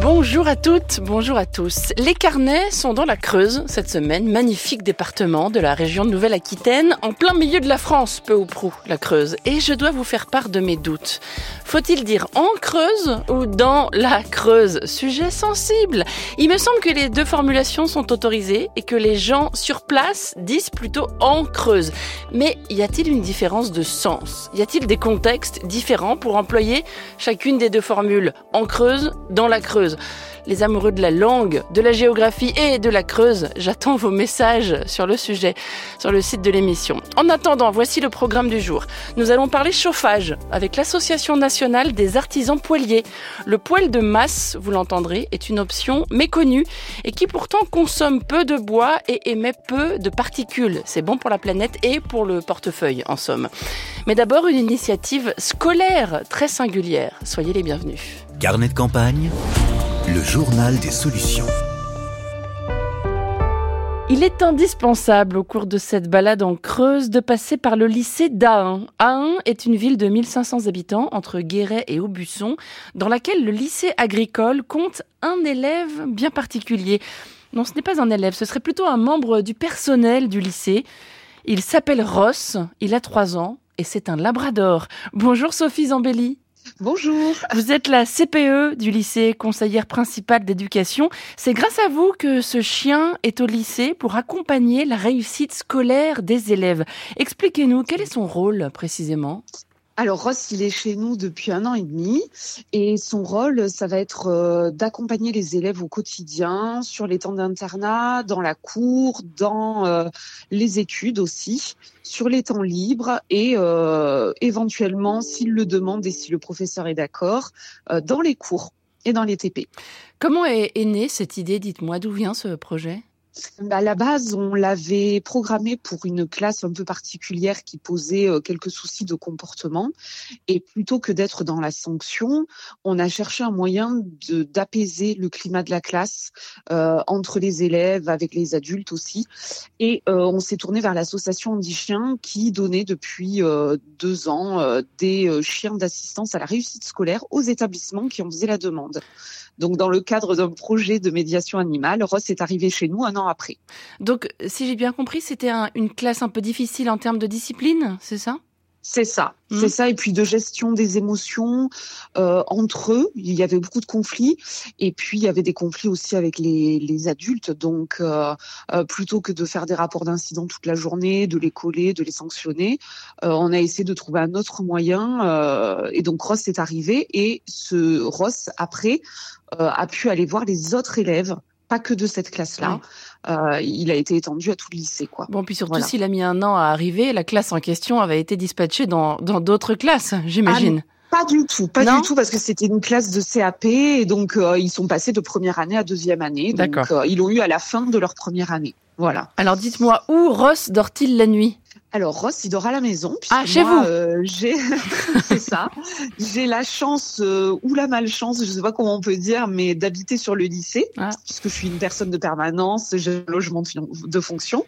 Bonjour à toutes, bonjour à tous. Les carnets sont dans la Creuse cette semaine, magnifique département de la région de Nouvelle-Aquitaine, en plein milieu de la France, peu ou prou, la Creuse. Et je dois vous faire part de mes doutes. Faut-il dire en Creuse ou dans la Creuse? Sujet sensible. Il me semble que les deux formulations sont autorisées et que les gens sur place disent plutôt en Creuse. Mais y a-t-il une différence de sens? Y a-t-il des contextes différents pour employer chacune des deux formules En Creuse, dans la Creuse? Les amoureux de la langue, de la géographie et de la Creuse, j'attends vos messages sur le sujet sur le site de l'émission. En attendant, voici le programme du jour. Nous allons parler chauffage avec l'Association nationale des artisans poêliers. Le poêle de masse, vous l'entendrez, est une option méconnue et qui pourtant consomme peu de bois et émet peu de particules. C'est bon pour la planète et pour le portefeuille en somme. Mais d'abord une initiative scolaire très singulière. Soyez les bienvenus. Carnet de campagne, le journal des solutions. Il est indispensable au cours de cette balade en Creuse de passer par le lycée d'Ahin. Ahin est une ville de 1500 habitants entre Guéret et Aubusson dans laquelle le lycée agricole compte un élève bien particulier. Non, ce n'est pas un élève, ce serait plutôt un membre du personnel du lycée. Il s'appelle Ross, il a trois ans et c'est un labrador. Bonjour Sophie Zambelli. Bonjour. Vous êtes la CPE du lycée, conseillère principale d'éducation. C'est grâce à vous que ce chien est au lycée pour accompagner la réussite scolaire des élèves. Expliquez-nous, quel est son rôle précisément? Alors Ross, il est chez nous depuis un an et demi et son rôle, ça va être euh, d'accompagner les élèves au quotidien, sur les temps d'internat, dans la cour, dans euh, les études aussi, sur les temps libres et euh, éventuellement, s'il le demande et si le professeur est d'accord, dans les cours et dans les TP. Comment est, est née cette idée? Dites-moi, d'où vient ce projet? À la base, on l'avait programmé pour une classe un peu particulière qui posait euh, quelques soucis de comportement. Et plutôt que d'être dans la sanction, on a cherché un moyen d'apaiser le climat de la classe euh, entre les élèves, avec les adultes aussi. Et euh, on s'est tourné vers l'association Andy Chiens qui donnait depuis deux ans des chiens d'assistance à la réussite scolaire aux établissements qui en faisaient la demande. Donc, dans le cadre d'un projet de médiation animale, Ross est arrivé chez nous un an après. Donc, si j'ai bien compris, c'était une classe un peu difficile en termes de discipline, c'est ça? C'est ça, mmh. c'est ça. Et puis de gestion des émotions euh, entre eux, il y avait beaucoup de conflits. Et puis il y avait des conflits aussi avec les, les adultes. Donc euh, euh, plutôt que de faire des rapports d'incidents toute la journée, de les coller, de les sanctionner, on a essayé de trouver un autre moyen. Et donc Ross est arrivé et ce Ross après a pu aller voir les autres élèves pas que de cette classe-là. Euh, il a été étendu à tout le lycée. Quoi. Bon, puis surtout, s'il a mis un an à arriver, la classe en question avait été dispatchée dans d'autres classes, j'imagine. Ah, pas du tout, pas du tout, parce que c'était une classe de CAP et donc euh, ils sont passés de première année à deuxième année. Donc euh, ils l'ont eu à la fin de leur première année. Voilà. Alors dites-moi, où Ross dort-il la nuit? Alors Ross, il dort à la maison. Ah, chez vous euh, J'ai, c'est ça. J'ai la chance euh, ou la malchance, je sais pas comment on peut dire, mais d'habiter sur le lycée, ah. puisque je suis une personne de permanence, j'ai un logement de fonction.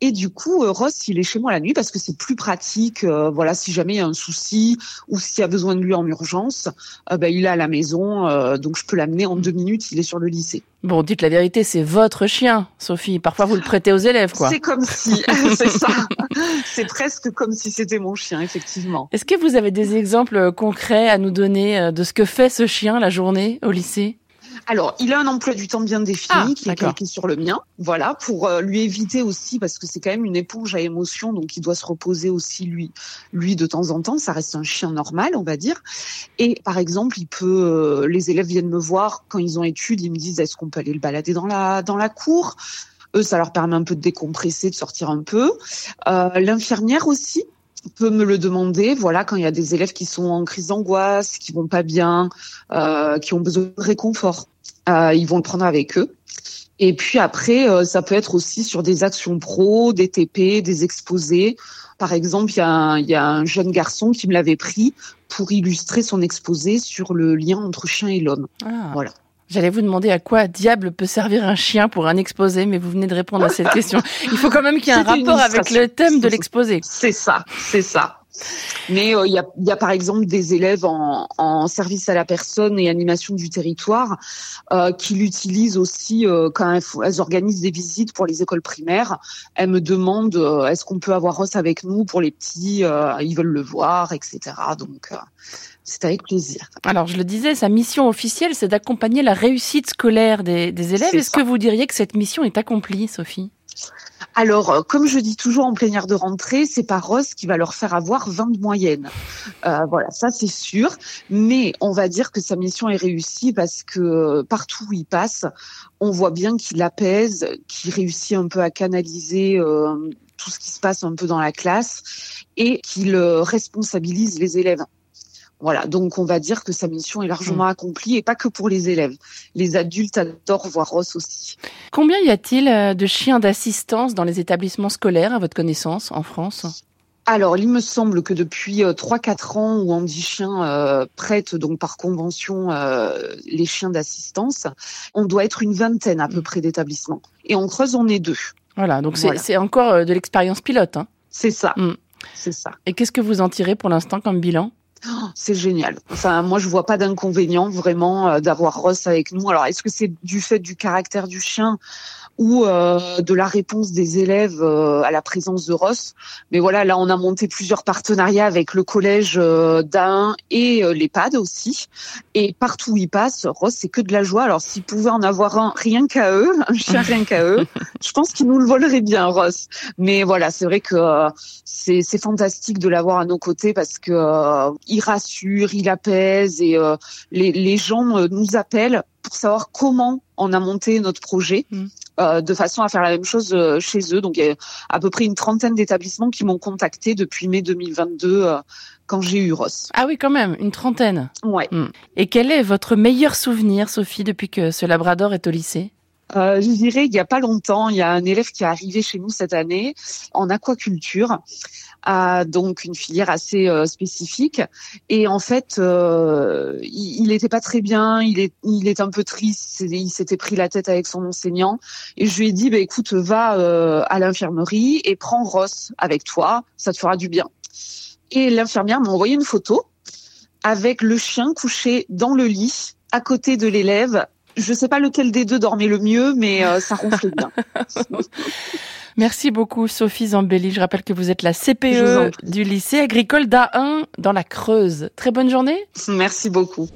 Et du coup, euh, Ross, il est chez moi la nuit parce que c'est plus pratique. Voilà, si jamais il y a un souci ou s'il y a besoin de lui en urgence, ben, il est à la maison, donc je peux l'amener en deux minutes. Il est sur le lycée. Bon, dites la vérité, c'est votre chien, Sophie. Parfois, vous le prêtez aux élèves, quoi. C'est comme si, c'est ça. C'est presque comme si c'était mon chien, effectivement. Est-ce que vous avez des exemples concrets à nous donner euh, de ce que fait ce chien la journée au lycée? Alors, il a un emploi du temps bien défini ah, qui est calqué sur le mien. Voilà, pour euh, lui éviter aussi, parce que c'est quand même une éponge à émotion, donc il doit se reposer aussi lui, lui de temps en temps. Ça reste un chien normal, on va dire. Et par exemple, il peut, euh, les élèves viennent me voir quand ils ont études, ils me disent est-ce qu'on peut aller le balader dans la dans la cour? Eux, ça leur permet un peu de décompresser, de sortir un peu. Euh, L'infirmière aussi, peut me le demander. Voilà, quand il y a des élèves qui sont en crise d'angoisse, qui vont pas bien, euh, qui ont besoin de réconfort, euh, ils vont le prendre avec eux. Et puis après, euh, ça peut être aussi sur des actions pro, des TP, des exposés. Par exemple, il y, a il y a un jeune garçon qui me l'avait pris pour illustrer son exposé sur le lien entre chien et l'homme. Ah. Voilà. J'allais vous demander à quoi diable peut servir un chien pour un exposé, mais vous venez de répondre à cette question. Il faut quand même qu'il y ait un rapport avec le thème de l'exposé. C'est ça, c'est ça. Mais euh, il y, a, y, a, par exemple des élèves en, en, service à la personne et animation du territoire euh, qui l'utilisent aussi euh, quand elles, elles, organisent des visites pour les écoles primaires. Elles me demandent est-ce qu'on peut avoir Ross avec nous pour les petits, ils veulent le voir, etc. Donc c'est avec plaisir. Alors je le disais, sa mission officielle, c'est d'accompagner la réussite scolaire des, des élèves. Est-ce que vous diriez que cette mission est accomplie, Sophie? Alors, euh, comme je dis toujours en plénière de rentrée, c'est pas Ross qui va leur faire avoir 20 de moyenne. Euh, voilà, ça c'est sûr. Mais on va dire que sa mission est réussie parce que partout où il passe, on voit bien qu'il apaise, qu'il réussit un peu à canaliser euh, tout ce qui se passe un peu dans la classe et qu'il responsabilise les élèves. Voilà, donc on va dire que sa mission est largement hmm. accomplie et pas que pour les élèves. Les adultes adorent voir Ross aussi. Combien y a-t-il euh, de chiens d'assistance dans les établissements scolaires, à votre connaissance, en France? Alors, il me semble que depuis 3-4 euh, ans où Andy Chien euh, prête donc par convention euh, les chiens d'assistance, on doit être une vingtaine à peu hmm. près d'établissements. Et en Creuse, on est deux. Voilà, donc c'est encore de l'expérience pilote. Hein. C'est ça. Hmm. C'est ça. Et qu'est-ce que vous en tirez pour l'instant comme bilan? Oh, c'est génial. Enfin, moi, je vois pas d'inconvénient vraiment euh, d'avoir Ross avec nous. Alors, est-ce que c'est du fait du caractère du chien? Ou euh, de la réponse des élèves euh, à la présence de Ross. Mais voilà, là, on a monté plusieurs partenariats avec le collège euh, d'Ain et l'EHPAD aussi. Et partout où ils passent, Ross, c'est que de la joie. Alors, s'ils pouvaient en avoir un rien qu'à eux, un chien rien qu'à eux, je pense qu'ils nous le voleraient bien, Ross. Mais voilà, c'est vrai que c'est fantastique de l'avoir à nos côtés parce que il rassure, il apaise et les, les gens nous appellent pour savoir comment on a monté notre projet. Mm. Euh, de façon à faire la même chose euh, chez eux. Donc il y a à peu près une trentaine d'établissements qui m'ont contacté depuis mai 2022 euh, quand j'ai eu Ross. Ah oui, quand même, une trentaine. Ouais. Hmm. Et quel est votre meilleur souvenir, Sophie, depuis que ce Labrador est au lycée? Euh, je dirais il y a pas longtemps, il y a un élève qui est arrivé chez nous cette année en aquaculture, donc une filière assez euh, spécifique. Et en fait, euh, il n'était pas très bien, il est, un peu triste, il s'était pris la tête avec son enseignant. Et je lui ai dit, bah, écoute, va à l'infirmerie et prends Ross avec toi, ça te fera du bien. Et l'infirmière m'a envoyé une photo avec le chien couché dans le lit à côté de l'élève je sais pas lequel des deux dormait le mieux, mais euh, ça ronfle bien. Merci beaucoup Sophie Zambelli. Je rappelle que vous êtes la CPE du lycée agricole d'A1 dans la Creuse. Très bonne journée. Merci beaucoup.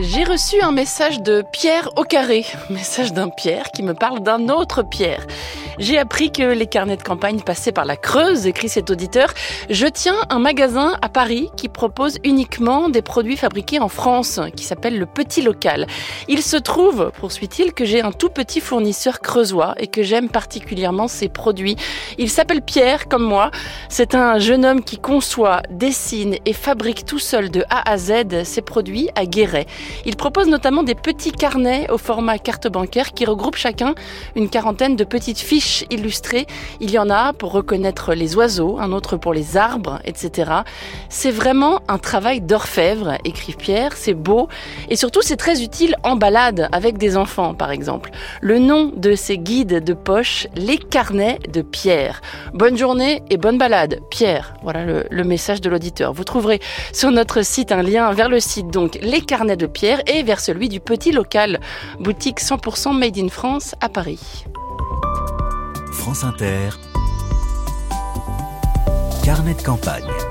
J'ai reçu un message de Pierre au carré, message d'un Pierre qui me parle d'un autre Pierre. J'ai appris que les carnets de campagne passaient par la Creuse, écrit cet auditeur. Je tiens un magasin à Paris qui propose uniquement des produits fabriqués en France, qui s'appelle le Petit Local. Il se trouve, poursuit-il, que j'ai un tout petit fournisseur creusois et que j'aime particulièrement ses produits. Il s'appelle Pierre, comme moi. C'est un jeune homme qui conçoit, dessine et fabrique tout seul de A à Z ses produits à Guéret. Il propose notamment des petits carnets au format carte bancaire qui regroupent chacun une quarantaine de petites fiches illustrés. Il y en a pour reconnaître les oiseaux, un autre pour les arbres, etc. C'est vraiment un travail d'orfèvre, écrit Pierre. C'est beau et surtout c'est très utile en balade avec des enfants, par exemple. Le nom de ces guides de poche, les carnets de Pierre. Bonne journée et bonne balade, Pierre. Voilà le, le message de l'auditeur. Vous trouverez sur notre site un lien vers le site donc les carnets de Pierre et vers celui du petit local, boutique 100% made in France à Paris. France Inter, Carnet de campagne.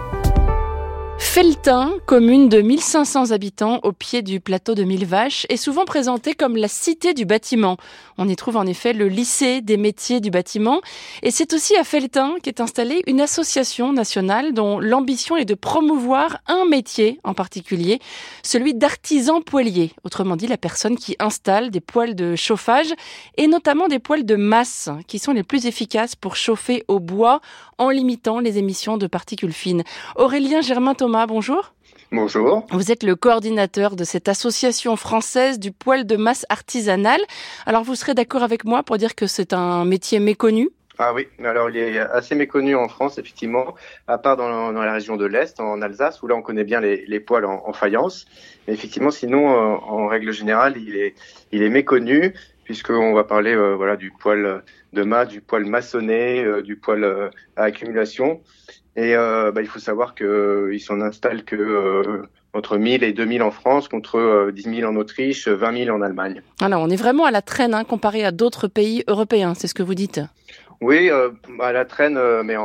Feltin, commune de 1500 habitants au pied du plateau de Mille Vaches, est souvent présentée comme la cité du bâtiment. On y trouve en effet le lycée des métiers du bâtiment. Et c'est aussi à Feltin qu'est installée une association nationale dont l'ambition est de promouvoir un métier en particulier, celui d'artisan poêlier. Autrement dit, la personne qui installe des poêles de chauffage et notamment des poêles de masse qui sont les plus efficaces pour chauffer au bois en limitant les émissions de particules fines. Aurélien Germain Thomas, bonjour. Bonjour. Vous êtes le coordinateur de cette association française du poêle de masse artisanal. Alors vous serez d'accord avec moi pour dire que c'est un métier méconnu? Ah oui, alors il est assez méconnu en France, effectivement, à part dans, la région de l'Est, en Alsace, où là on connaît bien les, poils en, faïence. Mais effectivement, sinon, euh, en règle générale, il est, il est méconnu, puisqu'on va parler euh, voilà, du poil de mât, du poil maçonné, euh, du poil à accumulation. Et bah, il faut savoir qu'ils s'en installent que entre 1000 et 2000 en France, contre 10 000 en Autriche, 20 000 en Allemagne. Alors on est vraiment à la traîne hein, comparé à d'autres pays européens, c'est ce que vous dites oui, euh, à la traîne, euh, mais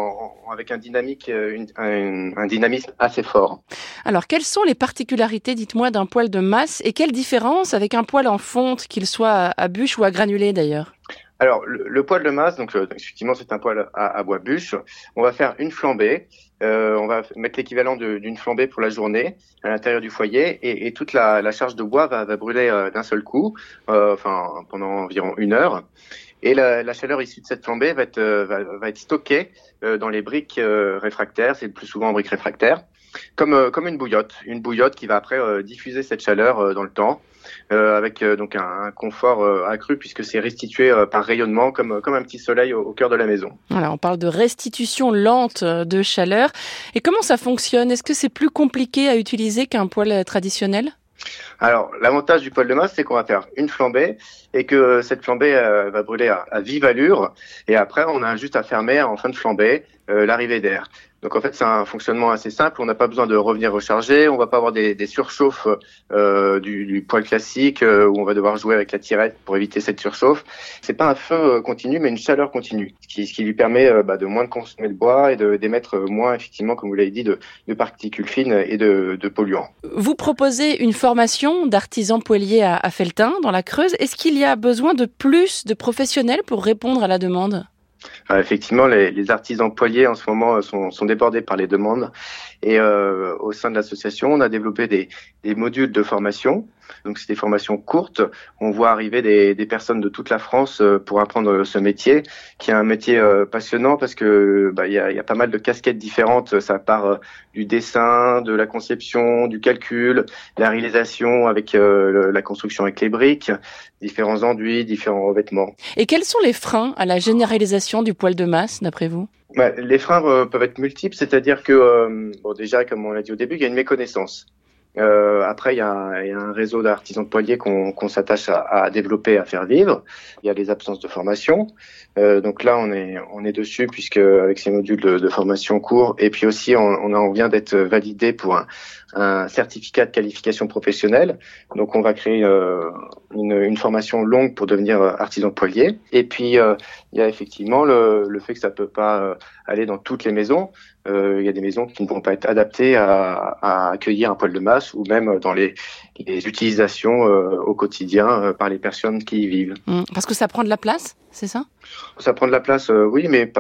avec un, dynamique, euh, un, dynamisme assez fort. Alors, quelles sont les particularités, dites-moi, d'un poil de masse et quelle différence avec un poil en fonte, qu'il soit à bûche ou à granulé d'ailleurs? Alors, le, poil de masse, donc effectivement, c'est un poil à, bois bûche. On va faire une flambée. on va mettre l'équivalent d'une flambée pour la journée à l'intérieur du foyer, et, toute la, charge de bois va, brûler d'un seul coup, enfin pendant environ une heure. Et la, chaleur issue de cette flambée va être, euh, va, être stockée euh, dans les briques euh, réfractaires, c'est le plus souvent en briques réfractaires, comme, comme une bouillotte. Une bouillotte qui va après diffuser cette chaleur dans le temps, avec donc un, confort accru puisque c'est restitué par rayonnement comme, comme un petit soleil au, cœur de la maison. Voilà, on parle de restitution lente de chaleur. Et comment ça fonctionne? Est-ce que c'est plus compliqué à utiliser qu'un poêle traditionnel? Alors, l'avantage du poêle de masse, c'est qu'on va faire une flambée et que cette flambée euh, va brûler à, vive allure. Et après, on a juste à fermer en fin de flambée euh, l'arrivée d'air. Donc en fait, c'est un fonctionnement assez simple. On n'a pas besoin de revenir recharger. On va pas avoir des, des surchauffes euh, du, du, poêle classique euh, où on va devoir jouer avec la tirette pour éviter cette surchauffe. C'est pas un feu euh, continu, mais une chaleur continue, ce qui, ce qui lui permet euh, bah, de moins de consommer de bois et d'émettre moins, effectivement, comme vous l'avez dit, de, de, particules fines et de, de, polluants. Vous proposez une formation d'artisans poêliers à, à Feltin, dans la Creuse. Est-ce qu'il y a besoin de plus de professionnels pour répondre à la demande? Effectivement, les, les, artisans poiliers en ce moment euh, sont débordés par les demandes. Et euh, au sein de l'association, on a développé des, des, modules de formation. Donc, c'est des formations courtes. On voit arriver des, des, personnes de toute la France euh, pour apprendre ce métier, qui est un métier passionnant parce que bah, il y, a, y, a, pas mal de casquettes différentes. Ça part du dessin, de la conception, du calcul, la réalisation avec la construction avec les briques, différents enduits, différents revêtements. Et quels sont les freins à la généralisation du poil de masse, d'après vous? Bah, Les freins euh, peuvent être multiples, c'est-à-dire que, euh, bon, déjà, comme on l'a dit au début, il y a une méconnaissance. Euh, après, il y, y, a, un réseau d'artisans de poiliers qu'on s'attache à, à, développer, à faire vivre. Il y a les absences de formation. Euh, donc là, on est, on est dessus puisque avec ces modules de, formation courts, et puis aussi, on, on, on vient d'être validé pour un, un, certificat de qualification professionnelle. Donc, on va créer euh, une, une, formation longue pour devenir artisan de poilier. Et puis, euh, il y a effectivement le, le, fait que ça peut pas euh, aller dans toutes les maisons. Euh, il y a des maisons qui ne vont pas être adaptées à, accueillir un poil de masse ou même dans les, les utilisations euh, au quotidien euh, par les personnes qui y vivent. Mmh. Parce que ça prend de la place, c'est ça? Ça prend de la place, oui, mais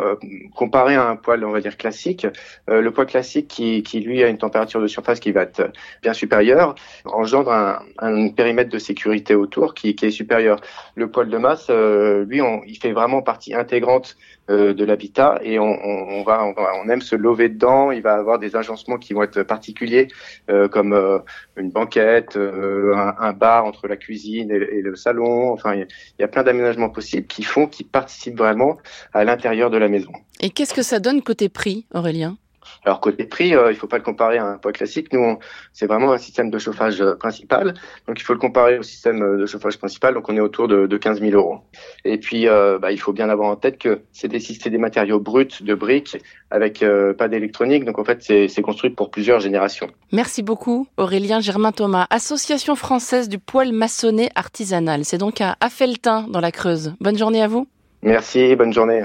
comparé à un poil, on va dire classique, le poil classique qui, qui lui a une température de surface qui va être bien supérieure, engendre un, périmètre de sécurité autour qui, est supérieur. Le poil de masse, lui, on, il fait vraiment partie intégrante euh, de l'habitat et on, va, on, aime se lever dedans. Il va avoir des agencements qui vont être particuliers, euh, comme euh, une banquette, un, bar entre la cuisine et, le salon. Enfin, il y, a plein d'aménagements possibles qui font, qui participent vraiment à l'intérieur de la maison. Et qu'est-ce que ça donne côté prix, Aurélien? Alors côté prix, euh, il faut pas le comparer à un poids classique. Nous, c'est vraiment un système de chauffage euh, principal, donc il faut le comparer au système euh, de chauffage principal. Donc on est autour de, de 15 000 euros. Et puis, bah, il faut bien avoir en tête que c'est des, des matériaux bruts de briques avec pas d'électronique. Donc en fait, c'est construit pour plusieurs générations. Merci beaucoup, Aurélien Germain Thomas, Association française du poêle maçonné artisanal. C'est donc à Affeltin dans la Creuse. Bonne journée à vous. Merci, bonne journée.